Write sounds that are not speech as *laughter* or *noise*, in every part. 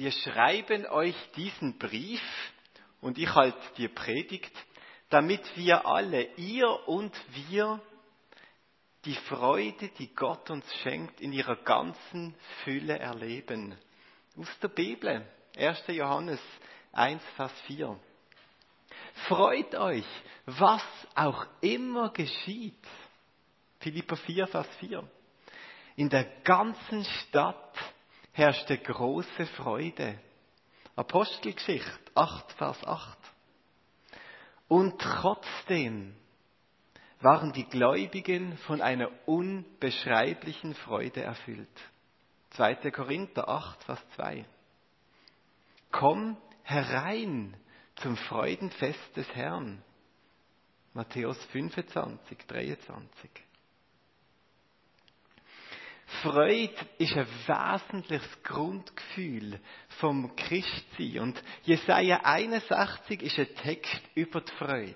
wir schreiben euch diesen Brief und ich halt die Predigt, damit wir alle, ihr und wir, die Freude, die Gott uns schenkt, in ihrer ganzen Fülle erleben. Aus der Bibel, 1. Johannes 1, Vers 4. Freut euch, was auch immer geschieht. Philippa 4, Vers 4. In der ganzen Stadt herrschte große Freude. Apostelgeschichte 8, Vers 8. Und trotzdem waren die Gläubigen von einer unbeschreiblichen Freude erfüllt. 2. Korinther 8, Vers 2. Komm herein zum Freudenfest des Herrn. Matthäus 25, 23. Freude ist ein wesentliches Grundgefühl vom Christsein. Und Jesaja 61 ist ein Text über die Freude.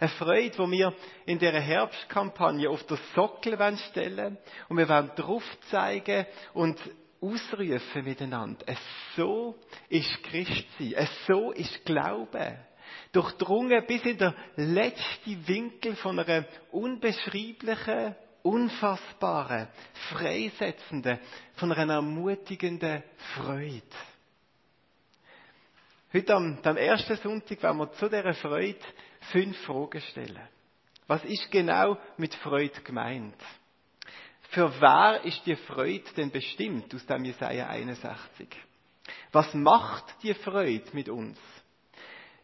Eine Freude, die wir in dieser Herbstkampagne auf den Sockel stellen und wir wollen drauf zeigen und ausrufen miteinander. Es so ist Christsein. Es so ist Glaube. Durchdrungen bis in der letzte Winkel von einer unbeschreiblichen unfassbare, freisetzende, von einer ermutigenden Freude. Heute am, am ersten Sonntag werden wir zu dieser Freude fünf Fragen stellen. Was ist genau mit Freude gemeint? Für wer ist die Freude denn bestimmt aus dem Jesaja 61? Was macht die Freude mit uns?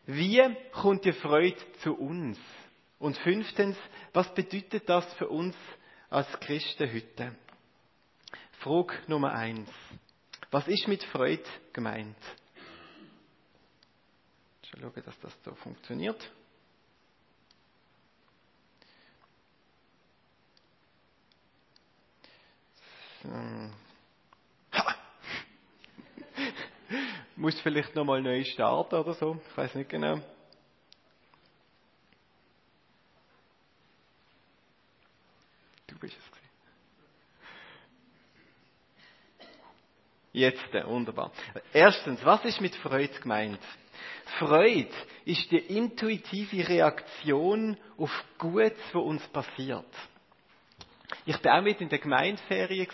Wie kommt die Freude zu uns? Und fünftens, was bedeutet das für uns als Christen heute. Frage Nummer eins. Was ist mit Freude gemeint? Ich schaue, dass das so funktioniert. So. Ha! *laughs* Muss vielleicht nochmal neu starten oder so. Ich weiß nicht genau. bist es Jetzt, äh, wunderbar. Erstens, was ist mit Freude gemeint? Freude ist die intuitive Reaktion auf Gutes, was uns passiert. Ich bin auch mit in der Gemeindeferien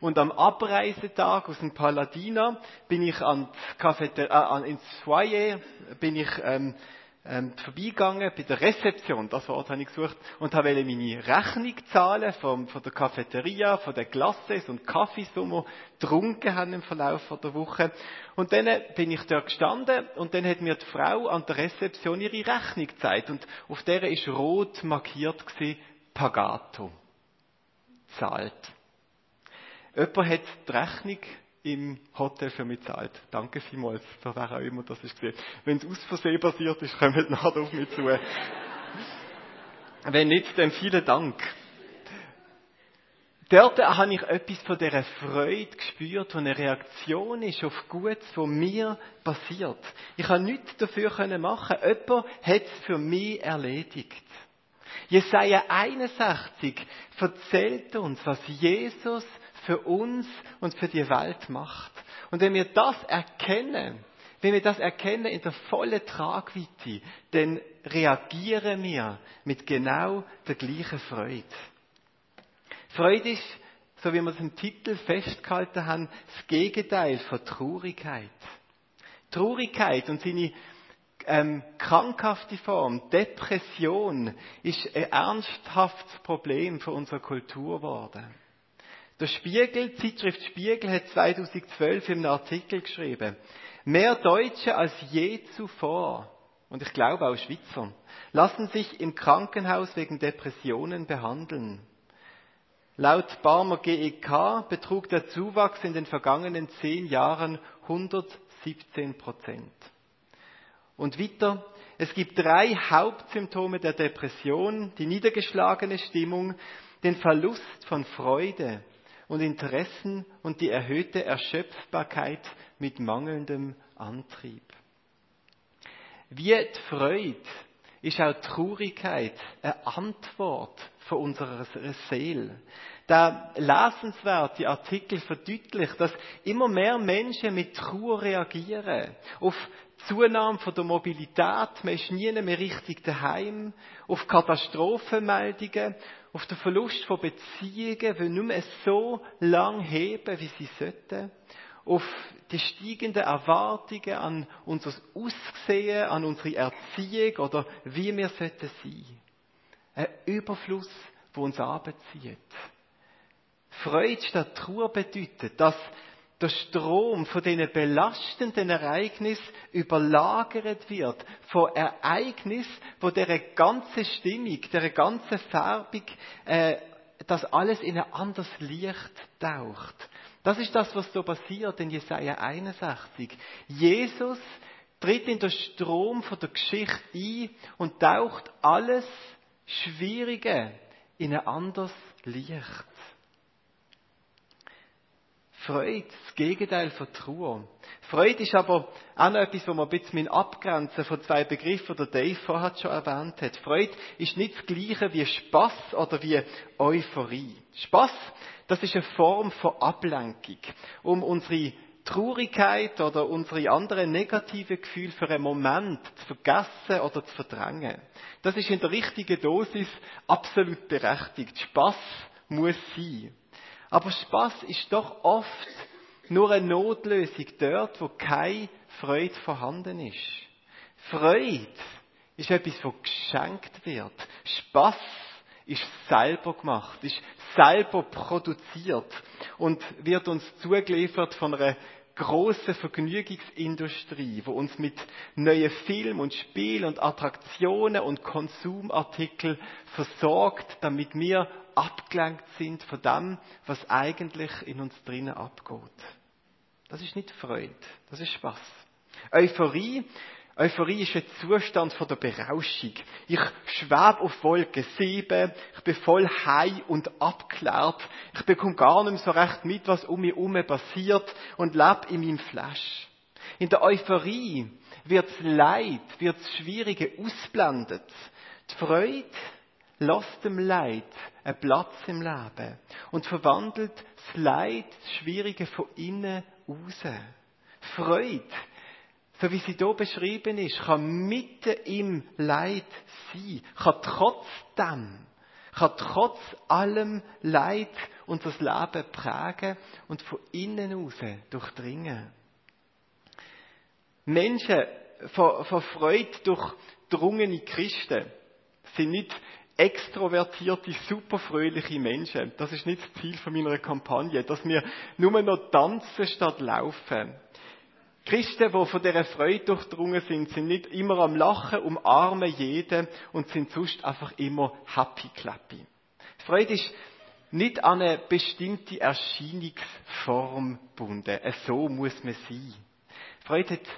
und am Abreisetag aus dem Paladina bin ich an äh, ins Foyer, bin ich ähm, ähm, vorbeigegangen bei der Rezeption, das Wort habe ich gesucht, und habe meine Rechnung zahlen vom, von der Cafeteria, von den Glasses und Kaffees, die wir getrunken haben im Verlauf der Woche. Und dann bin ich dort gestanden und dann hat mir die Frau an der Rezeption ihre Rechnung gezeigt und auf der ist rot markiert gewesen, Pagato. Zahlt. Jemand hat die Rechnung im Hotel für mich zahlt. Danke vielmals, für wer auch immer das ist. Wenn es aus Versehen passiert ist, kommt nachher auf mich zu. Wenn nicht, dann vielen Dank. Dort habe ich etwas von dieser Freude gespürt, die eine Reaktion ist auf Gutes, was mir passiert. Ich habe nichts dafür machen Jemand hat es für mich erledigt. Jesaja 61 erzählt uns, was Jesus für uns und für die Welt macht. Und wenn wir das erkennen, wenn wir das erkennen in der vollen Tragweite, dann reagieren wir mit genau der gleichen Freude. Freude ist, so wie wir es im Titel festgehalten haben, das Gegenteil von Traurigkeit. Traurigkeit und seine ähm, krankhafte Form, Depression, ist ein ernsthaftes Problem für unsere Kultur geworden. Der Spiegel, Zeitschrift Spiegel hat 2012 in einem Artikel geschrieben, mehr Deutsche als je zuvor, und ich glaube auch Schweizer, lassen sich im Krankenhaus wegen Depressionen behandeln. Laut Barmer GEK betrug der Zuwachs in den vergangenen zehn Jahren 117 Prozent. Und weiter, es gibt drei Hauptsymptome der Depression, die niedergeschlagene Stimmung, den Verlust von Freude, und Interessen und die erhöhte Erschöpfbarkeit mit mangelndem Antrieb. Wie die Freude ist auch Traurigkeit eine Antwort von unserer Seele. der lesenswerte Artikel verdeutlicht, dass immer mehr Menschen mit Trauer reagieren. Auf Zunahme von der Mobilität, man ist nie mehr richtig daheim, auf Katastrophenmeldungen, auf den Verlust von Beziehungen, die nicht mehr so lang heben, wie sie sollten, auf die steigenden Erwartungen an unser Aussehen, an unsere Erziehung oder wie wir sollten sein. Ein Überfluss, der uns anbezieht. Freude statt Trauer bedeutet, dass der Strom von diesen belastenden Ereignissen überlagert wird von Ereignissen, wo der ganze Stimmung, der ganze Färbung, äh, das alles in ein anderes Licht taucht. Das ist das, was so passiert in Jesaja 61. Jesus tritt in den Strom von der Geschichte ein und taucht alles Schwierige in ein anderes Licht. Freude, das Gegenteil von Trauer. Freude ist aber auch noch etwas, wo man ein bisschen abgrenzen von zwei Begriffen, die Dave vorher schon erwähnt hat. Freude ist nicht das Gleiche wie Spaß oder wie Euphorie. Spaß, das ist eine Form von Ablenkung, um unsere Traurigkeit oder unsere anderen negativen Gefühle für einen Moment zu vergessen oder zu verdrängen. Das ist in der richtigen Dosis absolut berechtigt. Spaß muss sein. Aber Spaß ist doch oft nur eine Notlösung dort, wo keine Freude vorhanden ist. Freude ist etwas, was geschenkt wird. Spaß ist selber gemacht, ist selber produziert und wird uns zugeliefert von einer große Vergnügungsindustrie, wo uns mit neuen Filmen und Spielen und Attraktionen und Konsumartikeln versorgt, damit wir abgelenkt sind von dem, was eigentlich in uns drinnen abgeht. Das ist nicht Freude, das ist Spaß. Euphorie Euphorie ist ein Zustand von der Berauschung. Ich schwebe auf Wolke 7, ich bin voll high und abgeklärt, ich bekomme gar nicht mehr so recht mit, was um mich herum passiert und lebe in meinem Flash. In der Euphorie wird das Leid, wird das Schwierige ausblendet. Die Freude lässt dem Leid einen Platz im Leben und verwandelt das Leid, das Schwierige von innen raus. Freude so wie sie hier beschrieben ist, kann mitten im Leid sein, kann trotzdem, kann trotz allem Leid unser Leben prägen und von innen raus durchdringen. Menschen von, Freude durchdrungene Christen sind nicht extrovertierte, superfröhliche Menschen. Das ist nicht das Ziel meiner Kampagne, dass wir nur noch tanzen statt laufen. Christen, die von dieser Freude durchdrungen sind, sind nicht immer am Lachen, umarmen jeden und sind sonst einfach immer happy clappy. Freude ist nicht an eine bestimmte Erscheinungsform gebunden. So muss man sein. Freude hat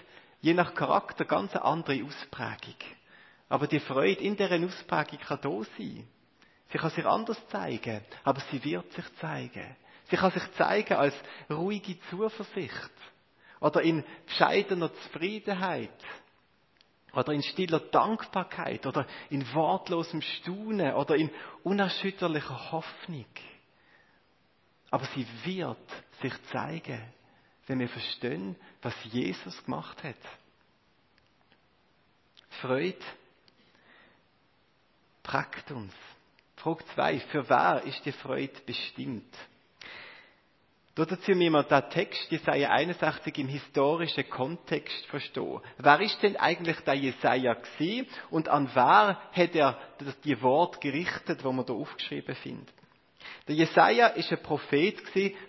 je nach Charakter ganz eine andere Ausprägung. Aber die Freude in dieser Ausprägung kann da sein. Sie kann sich anders zeigen, aber sie wird sich zeigen. Sie kann sich zeigen als ruhige Zuversicht oder in bescheidener Zufriedenheit oder in stiller Dankbarkeit oder in wortlosem Staunen oder in unerschütterlicher Hoffnung. Aber sie wird sich zeigen, wenn wir verstehen, was Jesus gemacht hat. Freude prägt uns. Frage 2. Für wer ist die Freude bestimmt? Dazu müssen wir den Text Jesaja 61 im historischen Kontext verstehen. Wer ist denn eigentlich der Jesaja gewesen und an wer hat er die Wort gerichtet, wo man da aufgeschrieben findet? Der Jesaja ist ein Prophet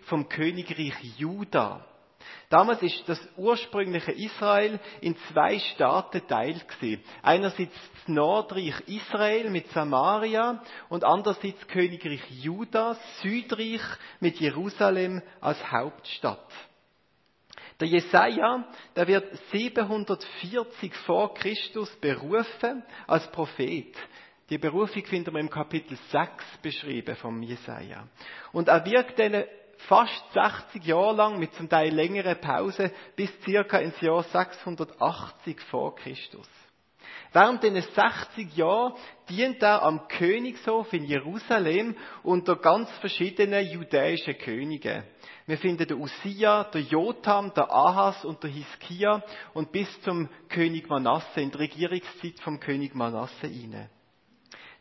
vom Königreich Juda. Damals ist das ursprüngliche Israel in zwei Staaten teilt. Einerseits das Nordreich Israel mit Samaria und andererseits Königreich Juda, Südreich mit Jerusalem als Hauptstadt. Der Jesaja, der wird 740 vor Christus berufen als Prophet. Die Berufung finden wir im Kapitel 6 beschrieben vom Jesaja. Und er wirkt dann fast 60 Jahre lang mit zum Teil längeren Pause bis circa ins Jahr 680 vor Christus. Während den 60 Jahren dient er am Königshof in Jerusalem unter ganz verschiedenen jüdischen Königen. Wir finden den Usia, der Jotham, der Ahas und der Hiskia und bis zum König Manasse, in die Regierungszeit vom König Manasse inne.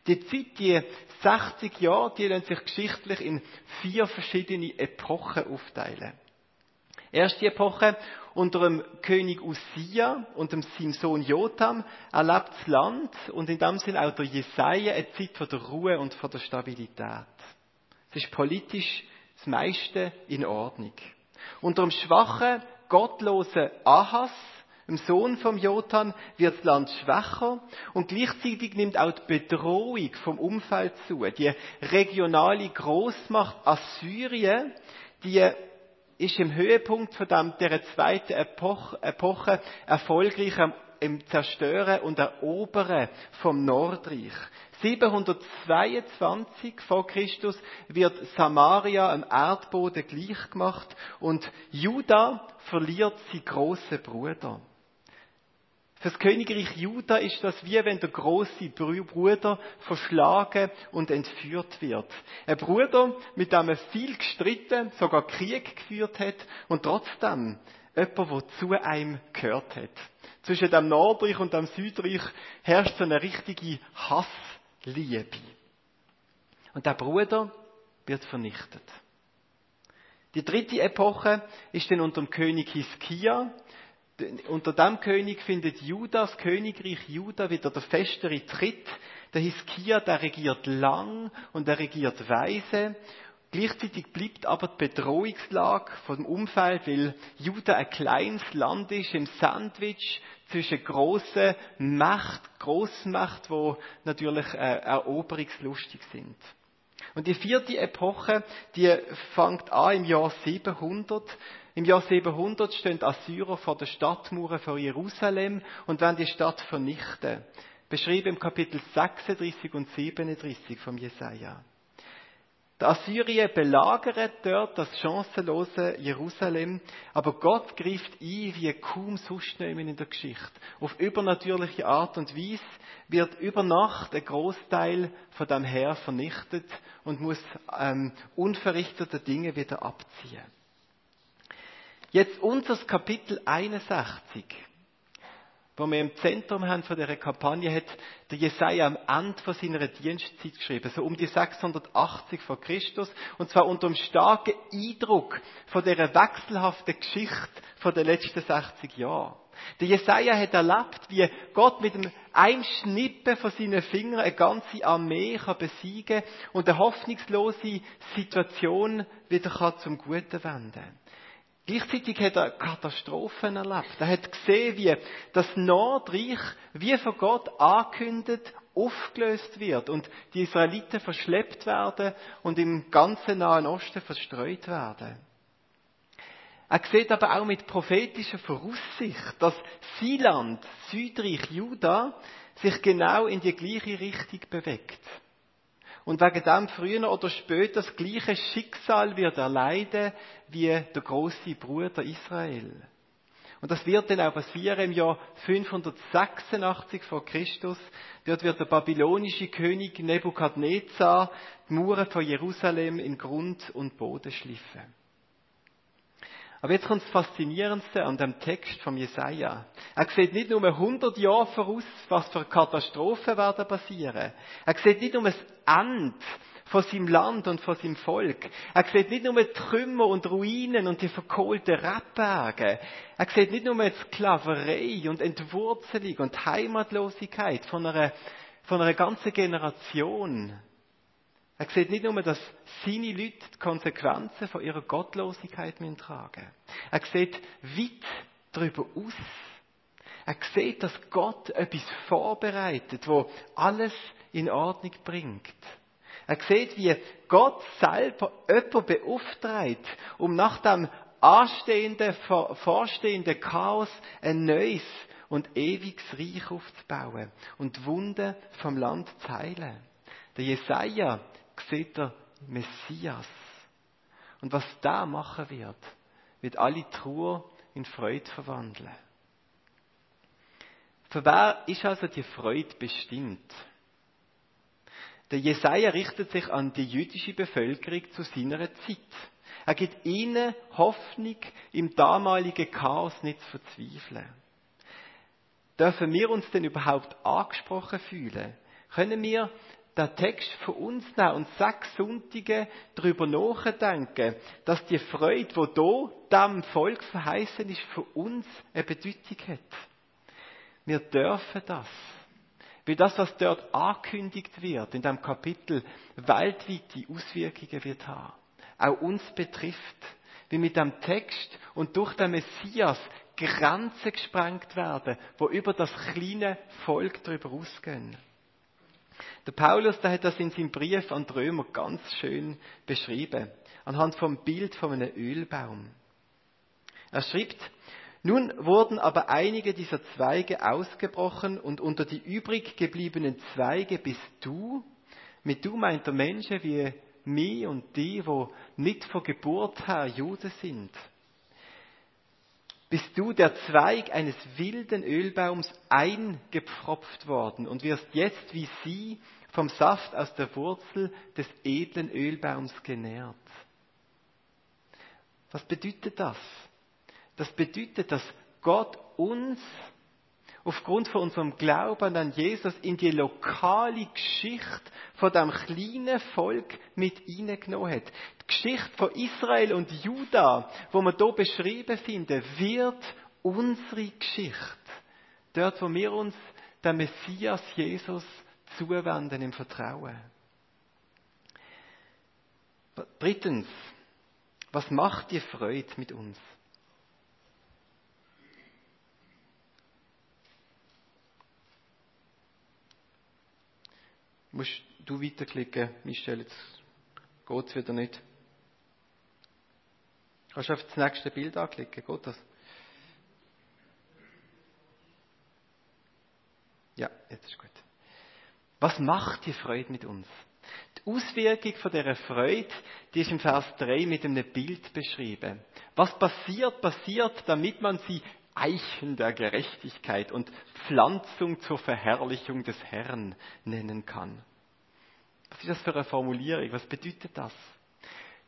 Die Zeit, die 60 Jahre, die lassen sich geschichtlich in vier verschiedene Epochen aufteilen. Erste Epoche, unter dem König Usia und dem seinem Sohn Jotham erlebt das Land und in dem Sinn auch der Jesaja eine Zeit von der Ruhe und von der Stabilität. Es ist politisch das meiste in Ordnung. Unter dem schwachen, gottlosen Ahas dem Sohn vom Jotham wird das Land schwächer und gleichzeitig nimmt auch die Bedrohung vom Umfeld zu. Die regionale Großmacht Assyrien, die ist im Höhepunkt der zweiten Epoche, Epoche erfolgreich im Zerstören und Erobern vom Nordreich. 722 vor Christus wird Samaria am Erdboden gleichgemacht und Juda verliert sie große Bruder. Das Königreich Juda ist das wie wenn der große Bruder verschlagen und entführt wird. Ein Bruder, mit dem er viel gestritten, sogar Krieg geführt hat und trotzdem jemand, der zu einem gehört hat. Zwischen dem Nordreich und dem Südreich herrscht so eine richtige Hassliebe. Und der Bruder wird vernichtet. Die dritte Epoche ist dann unter dem König Hiskia, unter dem König findet Juda, das Königreich Juda, wieder der festere Tritt. Der Hiskia, der regiert lang und er regiert weise. Gleichzeitig bleibt aber die Bedrohungslage vom Umfeld, weil Juda ein kleines Land ist im Sandwich zwischen grossen Macht, Grossmacht, wo natürlich äh, eroberungslustig sind. Und die vierte Epoche, die fängt an im Jahr 700 im Jahr 700 stehen die Assyrer vor der Stadtmauer von Jerusalem und werden die Stadt vernichten. Beschrieben im Kapitel 36 und 37 vom Jesaja. Die Assyrier belagern dort das chancenlose Jerusalem, aber Gott greift ein wie kaum sonst in der Geschichte. Auf übernatürliche Art und Weise wird über Nacht ein Großteil von dem Heer vernichtet und muss ähm, unverrichtete Dinge wieder abziehen. Jetzt unser Kapitel 61, wo wir im Zentrum haben von dieser Kampagne, hat der Jesaja am Ende seiner Dienstzeit geschrieben, so um die 680 vor Christus, und zwar unter dem starken Eindruck von dieser wechselhaften Geschichte von den letzten 60 Jahren. Der Jesaja hat erlebt, wie Gott mit dem Einschnippen von seinen Fingern eine ganze Armee kann besiegen und eine hoffnungslose Situation wieder zum Guten wenden kann. Gleichzeitig hat er Katastrophen erlebt. Er hat gesehen, wie das Nordreich, wie von Gott angekündigt, aufgelöst wird und die Israeliten verschleppt werden und im ganzen Nahen Osten verstreut werden. Er sieht aber auch mit prophetischer Voraussicht, dass Sieland, Südreich Juda, sich genau in die gleiche Richtung bewegt und wegen dem früher oder später das gleiche Schicksal wird erleiden wie der große Bruder Israel. Und das wird dann auch passieren im Jahr 586 vor Christus. Dort wird der babylonische König Nebukadnezar die Mauern von Jerusalem in Grund und Boden schliffen. Aber jetzt kommt das Faszinierendste an dem Text vom Jesaja. Er sieht nicht nur 100 Jahre voraus, was für Katastrophen werden passieren. Er sieht nicht nur das Ende von seinem Land und von seinem Volk. Er sieht nicht nur Trümmer und Ruinen und die verkohlten Rebberge. Er sieht nicht nur Sklaverei und Entwurzelung und Heimatlosigkeit von einer, von einer ganzen Generation. Er sieht nicht nur, dass seine Leute die Konsequenzen von ihrer Gottlosigkeit tragen Er sieht weit darüber aus. Er sieht, dass Gott etwas vorbereitet, wo alles in Ordnung bringt. Er sieht, wie Gott selber jemanden beauftragt, um nach dem anstehenden, vorstehenden Chaos ein neues und ewiges Reich aufzubauen und Wunden vom Land zu heilen. Der Jesaja sieht der Messias. Und was da machen wird, wird alle Trauer in Freude verwandeln. Für wer ist also die Freude bestimmt? Der Jesaja richtet sich an die jüdische Bevölkerung zu seiner Zeit. Er gibt ihnen Hoffnung, im damaligen Chaos nicht zu verzweifeln. Dürfen wir uns denn überhaupt angesprochen fühlen? Können wir den Text für uns nehmen und sechs Sonntage darüber nachdenken, dass die Freude, die hier dem Volk verheißen ist, für uns eine Bedeutung hat? Wir dürfen das. Weil das, was dort angekündigt wird, in dem Kapitel, weltweite Auswirkungen wird haben. Auch uns betrifft. Wie mit dem Text und durch den Messias Grenzen gesprengt werden, wo über das kleine Volk darüber ausgehen. Der Paulus, der hat das in seinem Brief an die Römer ganz schön beschrieben, anhand vom Bild von einem Ölbaum. Er schreibt, nun wurden aber einige dieser Zweige ausgebrochen und unter die übrig gebliebenen Zweige bist du, mit du meint der Menschen wie mich und die, wo nicht von Geburt her Juden sind bist du der Zweig eines wilden Ölbaums eingepfropft worden und wirst jetzt wie sie vom Saft aus der Wurzel des edlen Ölbaums genährt. Was bedeutet das? Das bedeutet, dass Gott uns aufgrund von unserem Glauben an Jesus in die lokale Geschichte von dem kleinen Volk mit hineingenommen hat. Die Geschichte von Israel und Juda, wo wir hier beschrieben finden, wird unsere Geschichte. Dort, wo wir uns der Messias Jesus zuwenden im Vertrauen. Drittens, was macht die Freude mit uns? Musst du weiterklicken, Michelle, jetzt geht es wieder nicht. Kannst du auf das nächste Bild anklicken, geht das? Ja, jetzt ist gut. Was macht die Freude mit uns? Die Auswirkung von dieser Freude, die ist im Vers 3 mit einem Bild beschrieben. Was passiert, passiert, damit man sie Eichen der Gerechtigkeit und Pflanzung zur Verherrlichung des Herrn nennen kann. Was ist das für eine Formulierung? Was bedeutet das?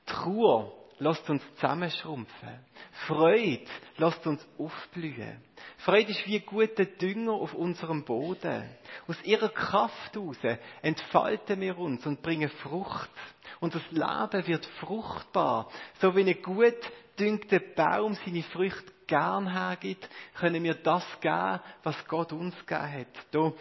Trauer lasst uns zusammenschrumpfen. Freude lasst uns aufblühen. Freude ist wie guter Dünger auf unserem Boden. Aus ihrer Kraft heraus entfalten wir uns und bringen Frucht. Das Leben wird fruchtbar. So wie ein gut dünkter Baum seine Früchte gern hergibt, können wir das geben, was Gott uns gegeben hat. Da,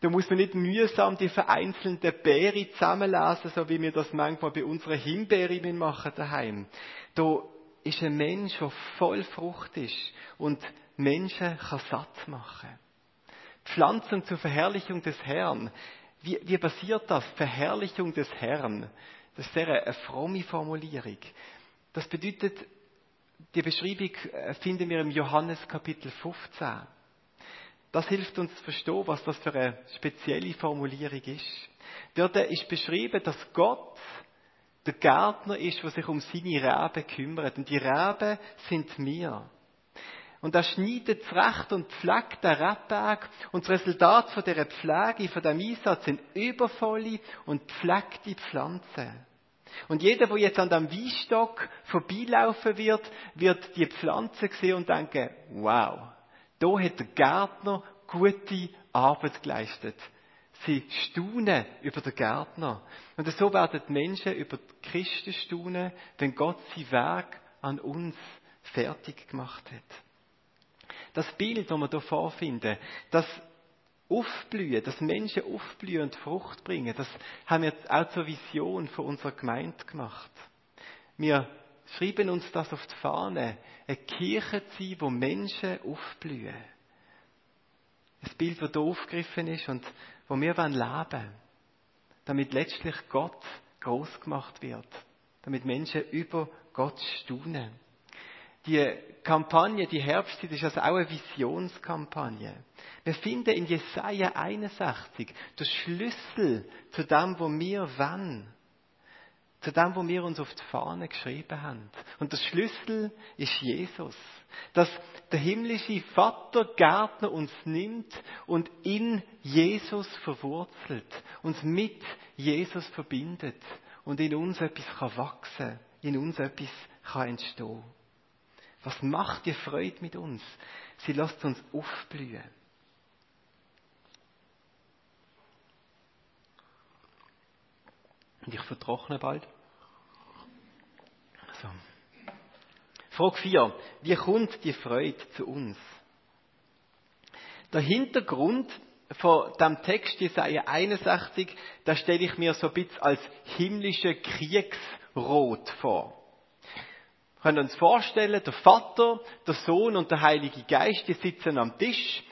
da muss man nicht mühsam die vereinzelten Beere zusammenlesen, so wie wir das manchmal bei unseren Himbeeren machen daheim. Da ist ein Mensch, der voll Frucht ist und Menschen kann satt machen. Pflanzung zur Verherrlichung des Herrn. Wie, wie passiert das? Verherrlichung des Herrn. Das ist eine fromme Formulierung. Das bedeutet, die Beschreibung äh, finden wir im Johannes Kapitel 15. Das hilft uns zu verstehen, was das für eine spezielle Formulierung ist. Dort ist beschrieben, dass Gott der Gärtner ist, der sich um seine Reben kümmert. Und die Reben sind wir. Und er schneidet zurecht und pflegt den Rebberg. Und das Resultat von dieser Pflege, von diesem Einsatz sind übervolle und pflegte Pflanzen. Und jeder, der jetzt an dem Weinstock vorbeilaufen wird, wird die Pflanze sehen und denken, wow, da hat der Gärtner gute Arbeit geleistet. Sie staunen über den Gärtner. Und so werden die Menschen über Christen staunen, wenn Gott sein Werk an uns fertig gemacht hat. Das Bild, das wir hier vorfinden, das Aufblühen, dass Menschen aufblühen und Frucht bringen, das haben wir auch zur Vision von unserer Gemeinde gemacht. Wir schreiben uns das auf die Fahne, eine Kirche zu sein, wo Menschen aufblühen. Ein Bild, das hier aufgegriffen ist und wo wir leben wollen. Damit letztlich Gott groß gemacht wird. Damit Menschen über Gott staunen. Die Kampagne, die Herbstzeit, ist also auch eine Visionskampagne. Wir finden in Jesaja 61 den Schlüssel zu dem, wo wir wollen. Zu dem, wo wir uns auf die Fahne geschrieben haben. Und der Schlüssel ist Jesus. Dass der himmlische Vater Gärtner uns nimmt und in Jesus verwurzelt, uns mit Jesus verbindet und in uns etwas kann wachsen, in uns etwas kann entstehen. Was macht die Freude mit uns? Sie lässt uns aufblühen. Und ich vertrockne bald. So. Frage 4. Wie kommt die Freude zu uns? Der Hintergrund von dem Text Jesaja 61, da stelle ich mir so ein bisschen als himmlische Kriegsrot vor. Wir können uns vorstellen, der Vater, der Sohn und der Heilige Geist, die sitzen am Tisch,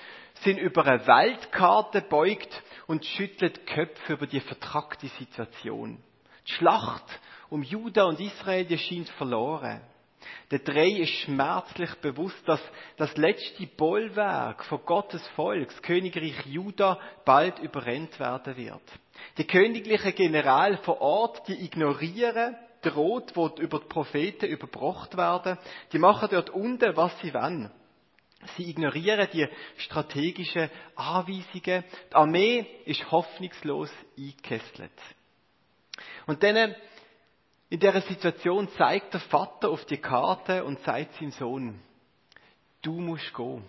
sind über eine Weltkarte beugt und schütteln Köpfe über die vertrackte Situation. Die Schlacht um Juda und Israel, die scheint verloren. Der Drei ist schmerzlich bewusst, dass das letzte Bollwerk von Gottes Volk, das Königreich Juda, bald überrennt werden wird. Die königlichen General vor Ort, die ignorieren droht, wo über die Propheten überbracht werden, die machen dort unten, was sie wollen. Sie ignorieren die strategischen Anweisungen. Die Armee ist hoffnungslos eingekesselt. Und dann, in dieser Situation zeigt der Vater auf die Karte und sagt seinem Sohn, du musst gehen.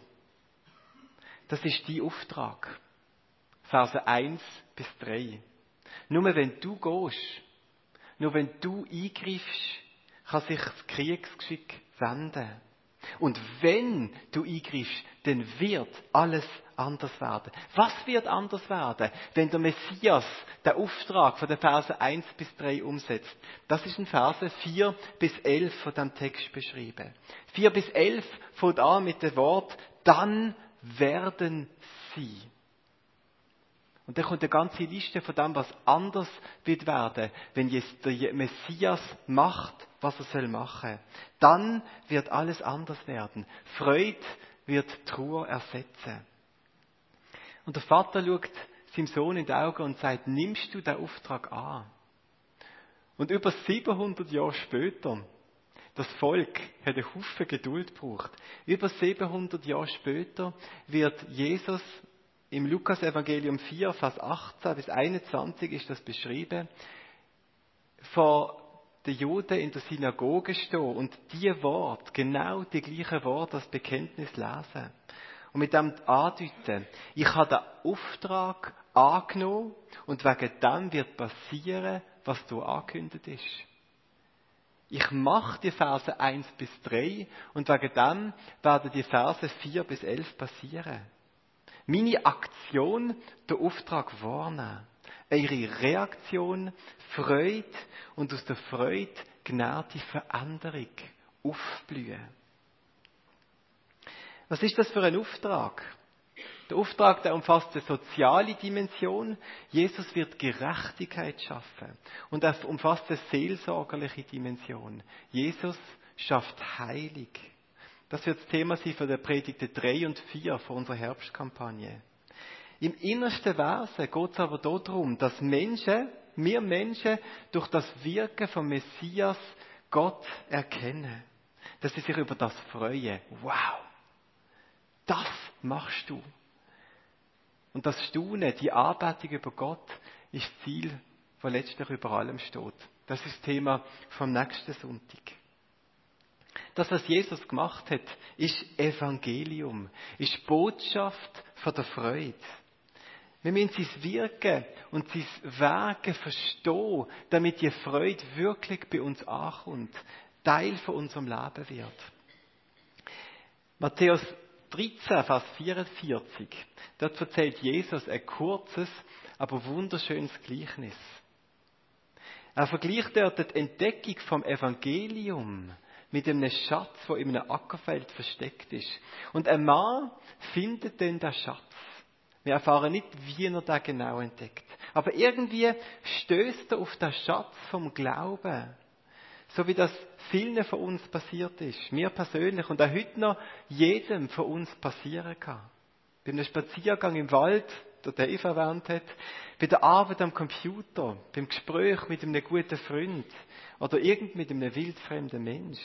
Das ist dein Auftrag. Verse 1 bis 3. Nur wenn du gehst, nur wenn du eingreifst, kann sich das Kriegsgeschick wenden. Und wenn du eingreifst, dann wird alles anders werden. Was wird anders werden, wenn der Messias den Auftrag von den Versen 1 bis 3 umsetzt? Das ist in Verse 4 bis 11 von dem Text beschrieben. 4 bis 11 fängt an mit dem Wort, dann werden sie. Und dann kommt eine ganze Liste von dem, was anders wird werden, wenn jetzt der Messias macht, was er soll machen. Dann wird alles anders werden. Freude wird Trauer ersetzen. Und der Vater schaut seinem Sohn in die Augen und sagt, nimmst du den Auftrag an? Und über 700 Jahre später, das Volk hat einen Haufen Geduld gebraucht. Über 700 Jahre später wird Jesus im Lukas-Evangelium 4, Vers 18 bis 21 ist das beschrieben, vor den Juden in der Synagoge stehen und die Wort, genau die gleichen Worte als Bekenntnis lesen. Und mit dem andeuten, ich habe den Auftrag angenommen und wegen dem wird passieren, was du angekündigt ist. Ich mache die Verse 1 bis 3 und wegen dem werden die Verse 4 bis 11 passieren meine Aktion den Auftrag wahrnehmen. Eure Reaktion, Freude und aus der Freude gnädige Veränderung aufblühen. Was ist das für ein Auftrag? Der Auftrag, der umfasst eine soziale Dimension. Jesus wird Gerechtigkeit schaffen. Und er umfasst eine seelsorgerliche Dimension. Jesus schafft Heilig. Das wird das Thema sein von der Predigte 3 und 4 von unserer Herbstkampagne. Im innersten Wesen geht es aber darum, dass Menschen, wir Menschen, durch das Wirken von Messias Gott erkennen. Dass sie sich über das freuen. Wow! Das machst du. Und das Staunen, die Arbeitung über Gott, ist das Ziel, das letztlich über allem steht. Das ist das Thema vom nächsten Sonntag. Das, was Jesus gemacht hat, ist Evangelium, ist Botschaft von der Freude. Wir müssen sein Wirken und sein Werken verstehen, damit die Freude wirklich bei uns ankommt, Teil von unserem Leben wird. Matthäus 13, Vers 44. Dort erzählt Jesus ein kurzes, aber wunderschönes Gleichnis. Er vergleicht dort die Entdeckung vom Evangelium mit einem Schatz, der in einem Ackerfeld versteckt ist. Und ein Mann findet dann den Schatz. Wir erfahren nicht, wie er den genau entdeckt. Aber irgendwie stößt er auf den Schatz vom Glauben. So wie das vielen von uns passiert ist. Mir persönlich und auch heute noch jedem von uns passieren kann. Bei einem Spaziergang im Wald, der Dave erwähnt hat, bei der Arbeit am Computer, beim Gespräch mit einem guten Freund oder irgend mit einem wildfremden Mensch,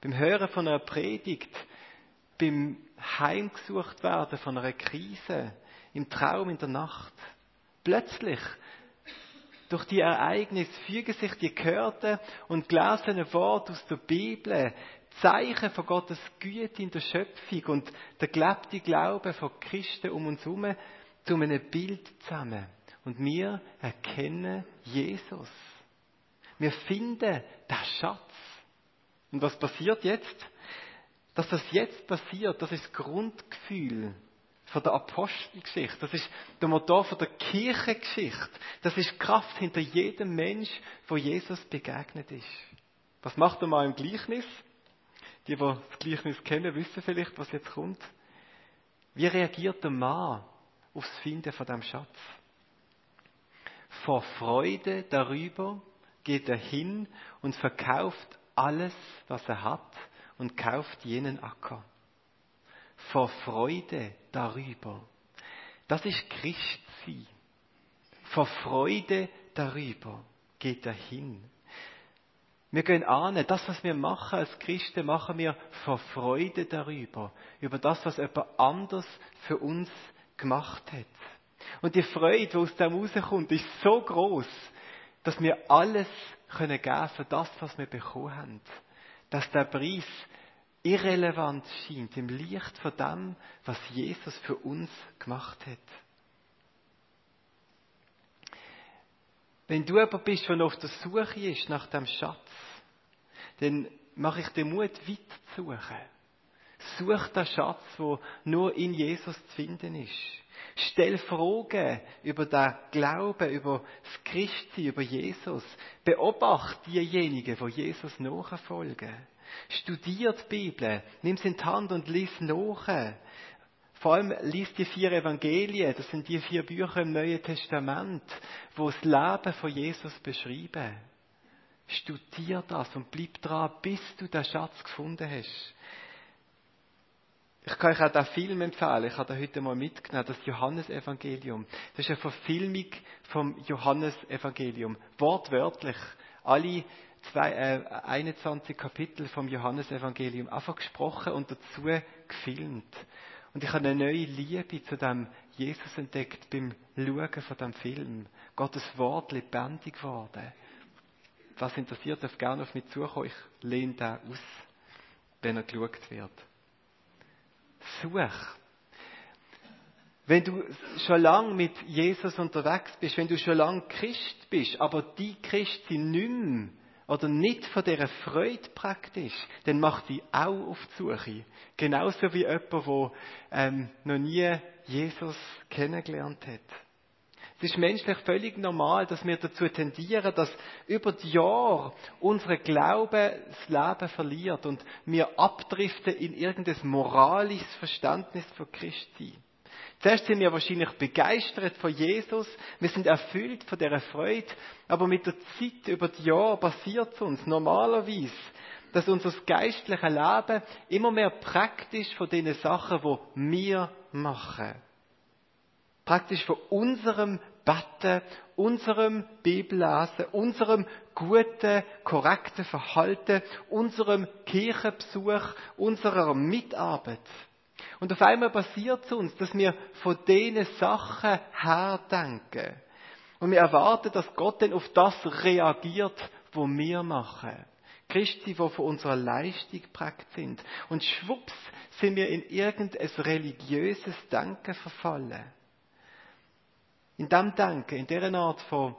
beim Hören von einer Predigt, beim Heimgesucht werden von einer Krise, im Traum in der Nacht. Plötzlich, durch die Ereignisse fügen sich die gehörten und gelesenen Worte aus der Bibel, Zeichen von Gottes Güte in der Schöpfung und der gelebte Glaube von Christen um uns herum zu einem Bild zusammen. Und wir erkennen Jesus. Wir finden den Schatz. Und was passiert jetzt? Dass das jetzt passiert, das ist das Grundgefühl von der Apostelgeschichte. Das ist der Motor von der Kirchengeschichte. Das ist Kraft hinter jedem Mensch, wo Jesus begegnet ist. Was macht er mal im Gleichnis? Die, die das Gleichnis kennen, wissen vielleicht, was jetzt kommt. Wie reagiert der Mann aufs Finden von dem Schatz? Vor Freude darüber geht er hin und verkauft alles, was er hat und kauft jenen Acker. Vor Freude darüber. Das ist Christsein. Vor Freude darüber geht er hin. Wir gehen an, das, was wir machen als Christen, machen wir vor Freude darüber, über das, was jemand anders für uns gemacht hat. Und die Freude, die aus dem rauskommt, ist so groß, dass wir alles können geben für das, was wir bekommen haben. Dass der Preis irrelevant scheint im Licht von dem, was Jesus für uns gemacht hat. Wenn du jemand bist, der auf der Suche ist nach dem Schatz, dann mache ich den Mut, weiter zu suchen. Such den Schatz, der nur in Jesus zu finden ist. Stell Fragen über den Glauben, über das Christsein, über Jesus. Beobacht diejenigen, die Jesus nachfolgen. Studiert die Bibel, nimm sie in die Hand und lies nach. Vor allem liest die vier Evangelien, das sind die vier Bücher im Neuen Testament, wo das Leben von Jesus beschreiben. Studier das und bleib dran, bis du den Schatz gefunden hast. Ich kann euch auch den Film empfehlen. Ich habe da heute mal mitgenommen, das Johannesevangelium. Das ist eine Verfilmung vom Johannesevangelium. Wortwörtlich. Alle zwei, äh, 21 Kapitel vom Johannesevangelium einfach gesprochen und dazu gefilmt. Und ich habe eine neue Liebe zu dem Jesus entdeckt beim Schauen von dem Film. Gottes Wort lebendig geworden. Was interessiert, darf gerne auf mich zukommen. Ich lehne den aus, wenn er geschaut wird such. Wenn du schon lange mit Jesus unterwegs bist, wenn du schon lange Christ bist, aber die Christ sind nicht oder nicht von dieser Freude praktisch, dann mach die auch auf die Suche. Genauso wie jemand, der ähm, noch nie Jesus kennengelernt hat. Es ist menschlich völlig normal, dass wir dazu tendieren, dass über die Jahre unser Glaube das Leben verliert und wir abdriften in irgendein moralisches Verständnis von Christi. Zuerst sind wir wahrscheinlich begeistert von Jesus, wir sind erfüllt von dieser Freude, aber mit der Zeit über die Jahre passiert es uns normalerweise, dass unser geistliches Leben immer mehr praktisch von den Sachen, die wir machen praktisch von unserem Beten, unserem Bibellesen, unserem guten, korrekten Verhalten, unserem Kirchenbesuch, unserer Mitarbeit. Und auf einmal passiert es uns, dass wir von diesen Sachen her denken. Und wir erwarten, dass Gott dann auf das reagiert, was wir machen. Christi, die von unserer Leistung geprägt sind. Und schwupps sind wir in irgendein religiöses Denken verfallen. In dem Denken, in dieser Art von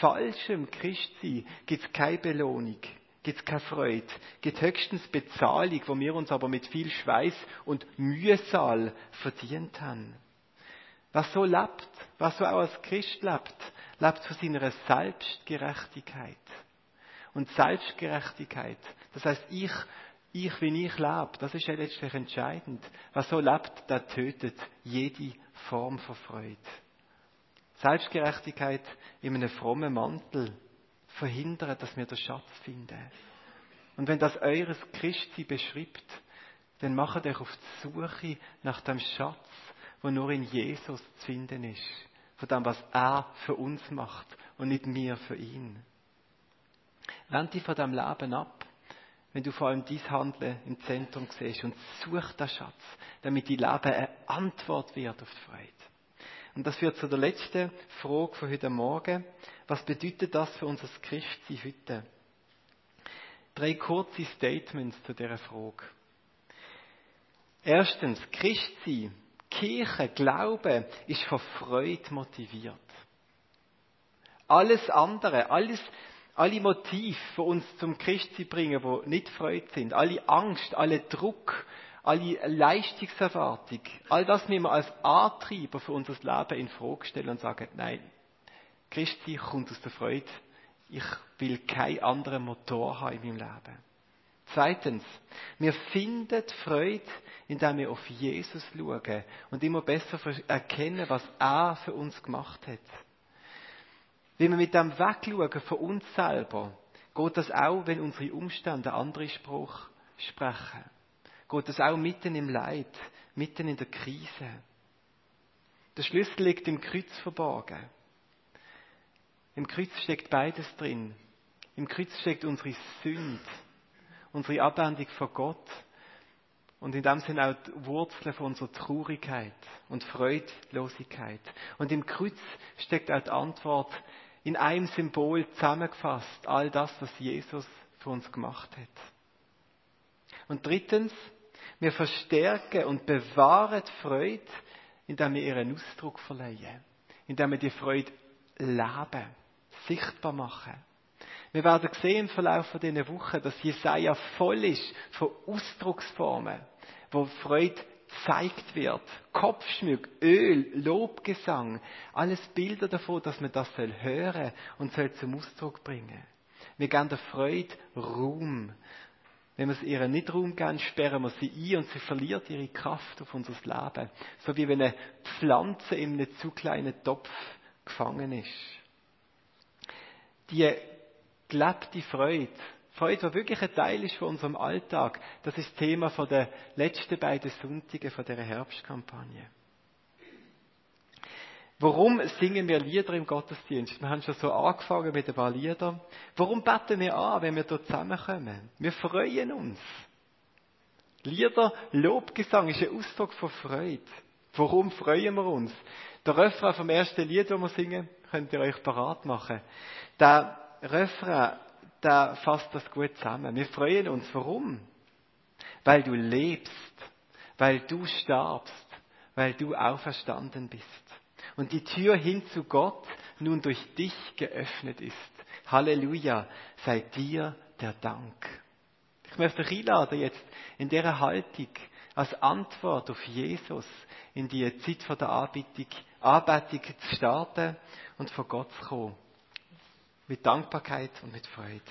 falschem Christsein gibt es keine Belohnung, gibt es keine Freude, gibt höchstens Bezahlung, wo wir uns aber mit viel Schweiß und Mühsal verdient haben. Was so lebt, was so auch als Christ lebt, lebt von seiner Selbstgerechtigkeit. Und Selbstgerechtigkeit, das heißt, ich, ich, wie ich lebe, das ist ja letztlich entscheidend. Was so lebt, der tötet jede Form von Freude. Selbstgerechtigkeit in einem frommen Mantel verhindern, dass wir den Schatz finden. Und wenn das eures Christi beschreibt, dann macht euch auf die Suche nach dem Schatz, wo nur in Jesus zu finden ist. Von dem, was er für uns macht und nicht wir für ihn. Wend dich von dem Leben ab. wenn du vor allem dies Handeln im Zentrum siehst und such den Schatz, damit die Leben eine Antwort wird auf die Freude. Und das führt zu der letzten Frage von heute Morgen. Was bedeutet das für unser Christsein heute? Drei kurze Statements zu dieser Frage. Erstens, Christsein, Kirche, Glaube ist von Freude motiviert. Alles andere, alles, alle Motive, die uns zum Christsein bringen, die nicht Freude sind, alle Angst, alle Druck, alle Leistungserwartung, all das müssen wir als Antreiber für unser Leben in Frage stellen und sagen, nein, Christi kommt aus der Freude. Ich will keinen anderen Motor haben in meinem Leben. Zweitens, wir finden Freude, indem wir auf Jesus schauen und immer besser erkennen, was er für uns gemacht hat. Wenn wir mit dem wegschauen von uns selber, geht das auch, wenn unsere Umstände andere Spruch sprechen geht es auch mitten im Leid, mitten in der Krise. Der Schlüssel liegt im Kreuz verborgen. Im Kreuz steckt beides drin. Im Kreuz steckt unsere Sünde, unsere Abwendung von Gott und in dem Sinne auch die Wurzeln von unserer Traurigkeit und Freudlosigkeit. Und im Kreuz steckt auch die Antwort in einem Symbol zusammengefasst, all das, was Jesus für uns gemacht hat. Und drittens, wir verstärken und bewahren die Freude, indem wir ihren Ausdruck verleihen. Indem wir die Freude leben, sichtbar machen. Wir werden sehen im Verlauf dieser Woche, dass Jesaja voll ist von Ausdrucksformen, wo Freude gezeigt wird. Kopfschmuck, Öl, Lobgesang, alles Bilder davon, dass man das hören und soll zum Ausdruck bringen. Wir geben der Freude Ruhm. Wenn wir es ihr nicht Raum geben, sperren wir sie ein und sie verliert ihre Kraft auf unser Leben. So wie wenn eine Pflanze in einem zu kleinen Topf gefangen ist. Die gelebte Freude, Freude, die wirklich ein Teil ist von unserem Alltag, das ist das Thema der letzten beiden Sonntage dieser Herbstkampagne. Warum singen wir Lieder im Gottesdienst? Wir haben schon so angefangen mit ein paar Liedern. Warum beten wir an, wenn wir dort zusammenkommen? Wir freuen uns. Lieder, Lobgesang ist ein Ausdruck von Freude. Warum freuen wir uns? Der Refrain vom ersten Lied, das wir singen, könnt ihr euch parat machen. Der Refrain, der fasst das gut zusammen. Wir freuen uns. Warum? Weil du lebst, weil du starbst, weil du auferstanden bist und die Tür hin zu Gott nun durch dich geöffnet ist. Halleluja, sei dir der Dank. Ich möchte euch einladen, jetzt in dieser Haltung als Antwort auf Jesus in die Zeit von der Anbetung, Anbetung zu starten und vor Gott zu kommen. Mit Dankbarkeit und mit Freude.